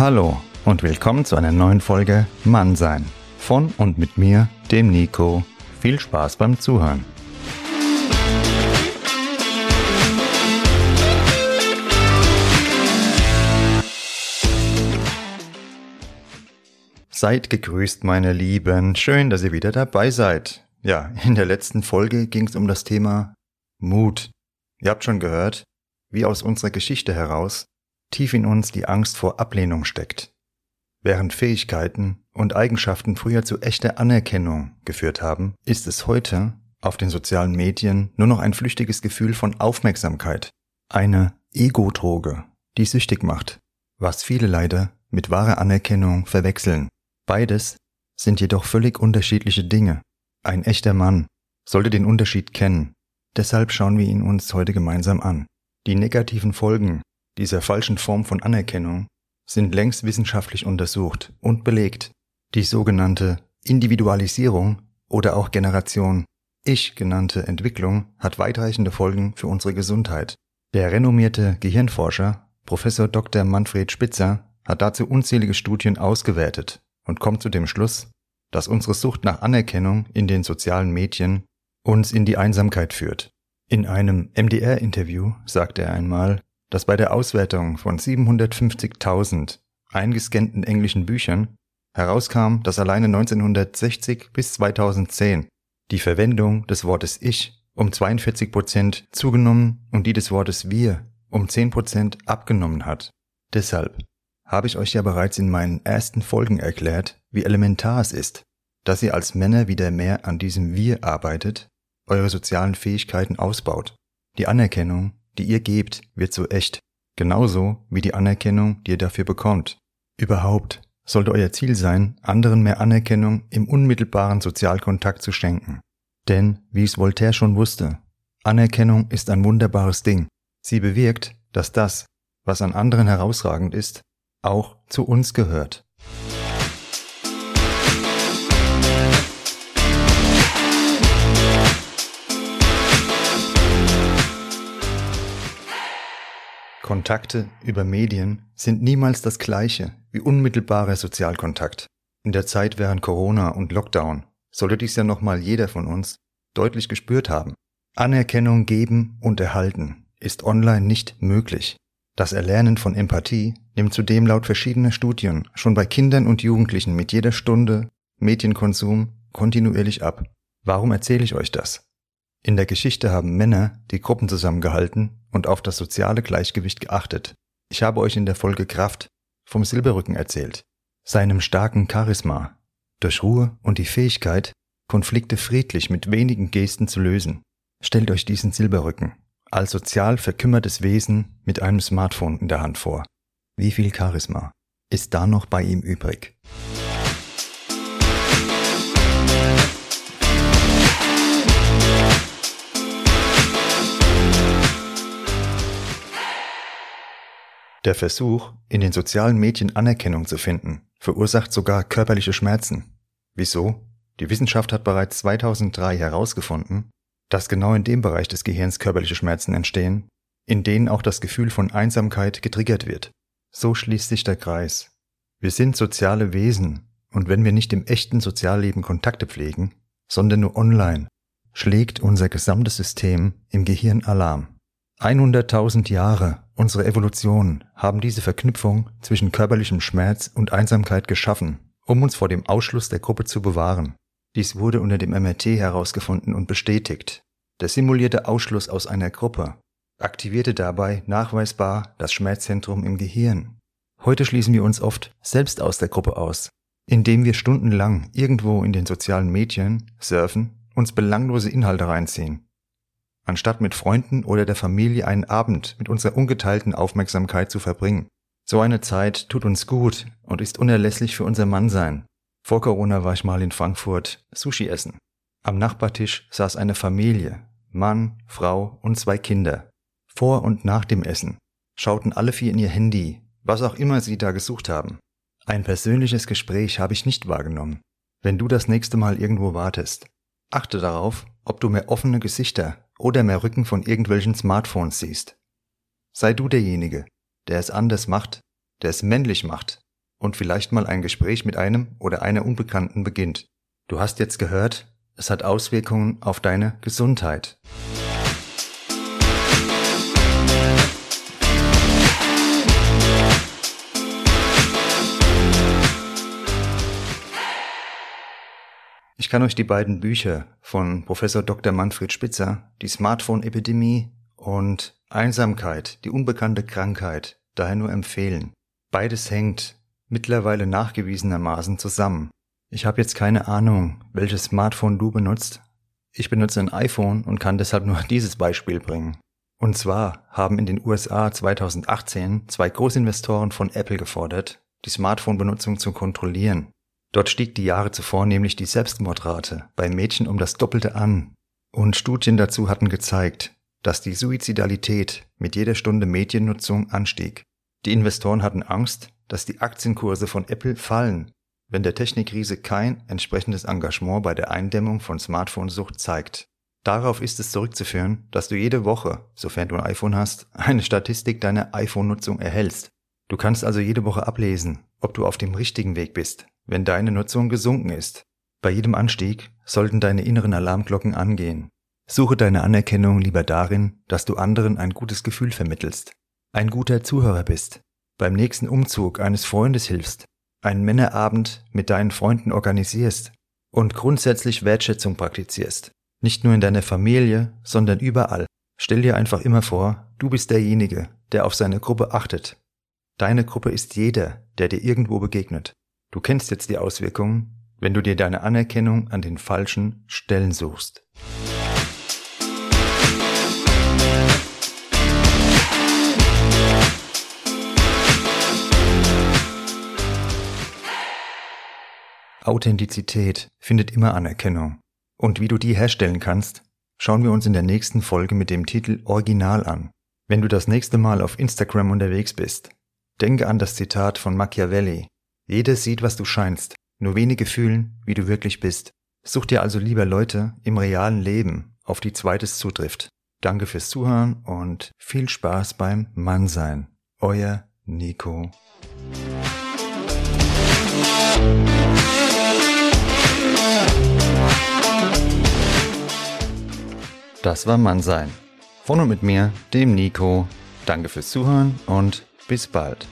Hallo und willkommen zu einer neuen Folge Mannsein. Von und mit mir, dem Nico. Viel Spaß beim Zuhören. Seid gegrüßt, meine Lieben. Schön, dass ihr wieder dabei seid. Ja, in der letzten Folge ging es um das Thema Mut. Ihr habt schon gehört, wie aus unserer Geschichte heraus tief in uns die Angst vor Ablehnung steckt. Während Fähigkeiten und Eigenschaften früher zu echter Anerkennung geführt haben, ist es heute auf den sozialen Medien nur noch ein flüchtiges Gefühl von Aufmerksamkeit, eine Ego-Droge, die süchtig macht, was viele leider mit wahrer Anerkennung verwechseln. Beides sind jedoch völlig unterschiedliche Dinge. Ein echter Mann sollte den Unterschied kennen. Deshalb schauen wir ihn uns heute gemeinsam an. Die negativen Folgen dieser falschen Form von Anerkennung sind längst wissenschaftlich untersucht und belegt. Die sogenannte Individualisierung oder auch Generation Ich genannte Entwicklung hat weitreichende Folgen für unsere Gesundheit. Der renommierte Gehirnforscher Professor Dr. Manfred Spitzer hat dazu unzählige Studien ausgewertet und kommt zu dem Schluss, dass unsere Sucht nach Anerkennung in den sozialen Medien uns in die Einsamkeit führt. In einem MDR-Interview sagte er einmal, dass bei der Auswertung von 750.000 eingescannten englischen Büchern herauskam, dass alleine 1960 bis 2010 die Verwendung des Wortes Ich um 42 Prozent zugenommen und die des Wortes Wir um 10 Prozent abgenommen hat. Deshalb habe ich euch ja bereits in meinen ersten Folgen erklärt, wie elementar es ist, dass ihr als Männer wieder mehr an diesem Wir arbeitet, eure sozialen Fähigkeiten ausbaut. Die Anerkennung die ihr gebt, wird so echt, genauso wie die Anerkennung, die ihr dafür bekommt. Überhaupt sollte euer Ziel sein, anderen mehr Anerkennung im unmittelbaren Sozialkontakt zu schenken. Denn, wie es Voltaire schon wusste, Anerkennung ist ein wunderbares Ding. Sie bewirkt, dass das, was an anderen herausragend ist, auch zu uns gehört. Kontakte über Medien sind niemals das gleiche wie unmittelbarer Sozialkontakt. In der Zeit während Corona und Lockdown sollte dies ja nochmal jeder von uns deutlich gespürt haben. Anerkennung geben und erhalten ist online nicht möglich. Das Erlernen von Empathie nimmt zudem laut verschiedener Studien schon bei Kindern und Jugendlichen mit jeder Stunde Medienkonsum kontinuierlich ab. Warum erzähle ich euch das? In der Geschichte haben Männer die Gruppen zusammengehalten und auf das soziale Gleichgewicht geachtet. Ich habe euch in der Folge Kraft vom Silberrücken erzählt, seinem starken Charisma, durch Ruhe und die Fähigkeit, Konflikte friedlich mit wenigen Gesten zu lösen. Stellt euch diesen Silberrücken als sozial verkümmertes Wesen mit einem Smartphone in der Hand vor. Wie viel Charisma ist da noch bei ihm übrig? Der Versuch, in den sozialen Medien Anerkennung zu finden, verursacht sogar körperliche Schmerzen. Wieso? Die Wissenschaft hat bereits 2003 herausgefunden, dass genau in dem Bereich des Gehirns körperliche Schmerzen entstehen, in denen auch das Gefühl von Einsamkeit getriggert wird. So schließt sich der Kreis. Wir sind soziale Wesen, und wenn wir nicht im echten Sozialleben Kontakte pflegen, sondern nur online, schlägt unser gesamtes System im Gehirn Alarm. 100.000 Jahre unserer Evolution haben diese Verknüpfung zwischen körperlichem Schmerz und Einsamkeit geschaffen, um uns vor dem Ausschluss der Gruppe zu bewahren. Dies wurde unter dem MRT herausgefunden und bestätigt. Der simulierte Ausschluss aus einer Gruppe aktivierte dabei nachweisbar das Schmerzzentrum im Gehirn. Heute schließen wir uns oft selbst aus der Gruppe aus, indem wir stundenlang irgendwo in den sozialen Medien surfen, uns belanglose Inhalte reinziehen. Anstatt mit Freunden oder der Familie einen Abend mit unserer ungeteilten Aufmerksamkeit zu verbringen. So eine Zeit tut uns gut und ist unerlässlich für unser Mannsein. Vor Corona war ich mal in Frankfurt Sushi essen. Am Nachbartisch saß eine Familie, Mann, Frau und zwei Kinder. Vor und nach dem Essen schauten alle vier in ihr Handy, was auch immer sie da gesucht haben. Ein persönliches Gespräch habe ich nicht wahrgenommen. Wenn du das nächste Mal irgendwo wartest, achte darauf, ob du mehr offene Gesichter oder mehr Rücken von irgendwelchen Smartphones siehst. Sei du derjenige, der es anders macht, der es männlich macht und vielleicht mal ein Gespräch mit einem oder einer Unbekannten beginnt. Du hast jetzt gehört, es hat Auswirkungen auf deine Gesundheit. Ich kann euch die beiden Bücher von Professor Dr. Manfred Spitzer, die Smartphone-Epidemie und Einsamkeit, die unbekannte Krankheit, daher nur empfehlen. Beides hängt mittlerweile nachgewiesenermaßen zusammen. Ich habe jetzt keine Ahnung, welches Smartphone du benutzt. Ich benutze ein iPhone und kann deshalb nur dieses Beispiel bringen. Und zwar haben in den USA 2018 zwei Großinvestoren von Apple gefordert, die Smartphone-Benutzung zu kontrollieren. Dort stieg die Jahre zuvor nämlich die Selbstmordrate bei Mädchen um das Doppelte an. Und Studien dazu hatten gezeigt, dass die Suizidalität mit jeder Stunde Mediennutzung anstieg. Die Investoren hatten Angst, dass die Aktienkurse von Apple fallen, wenn der Technikriese kein entsprechendes Engagement bei der Eindämmung von Smartphone-Sucht zeigt. Darauf ist es zurückzuführen, dass du jede Woche, sofern du ein iPhone hast, eine Statistik deiner iPhone-Nutzung erhältst. Du kannst also jede Woche ablesen, ob du auf dem richtigen Weg bist, wenn deine Nutzung gesunken ist. Bei jedem Anstieg sollten deine inneren Alarmglocken angehen. Suche deine Anerkennung lieber darin, dass du anderen ein gutes Gefühl vermittelst, ein guter Zuhörer bist, beim nächsten Umzug eines Freundes hilfst, einen Männerabend mit deinen Freunden organisierst und grundsätzlich Wertschätzung praktizierst. Nicht nur in deiner Familie, sondern überall. Stell dir einfach immer vor, du bist derjenige, der auf seine Gruppe achtet. Deine Gruppe ist jeder, der dir irgendwo begegnet. Du kennst jetzt die Auswirkungen, wenn du dir deine Anerkennung an den falschen Stellen suchst. Authentizität findet immer Anerkennung. Und wie du die herstellen kannst, schauen wir uns in der nächsten Folge mit dem Titel Original an. Wenn du das nächste Mal auf Instagram unterwegs bist, denke an das Zitat von Machiavelli, jeder sieht, was du scheinst, nur wenige fühlen, wie du wirklich bist. Such dir also lieber Leute im realen Leben, auf die zweites zutrifft. Danke fürs Zuhören und viel Spaß beim Mannsein. Euer Nico. Das war Mannsein. Von und mit mir, dem Nico. Danke fürs Zuhören und bis bald.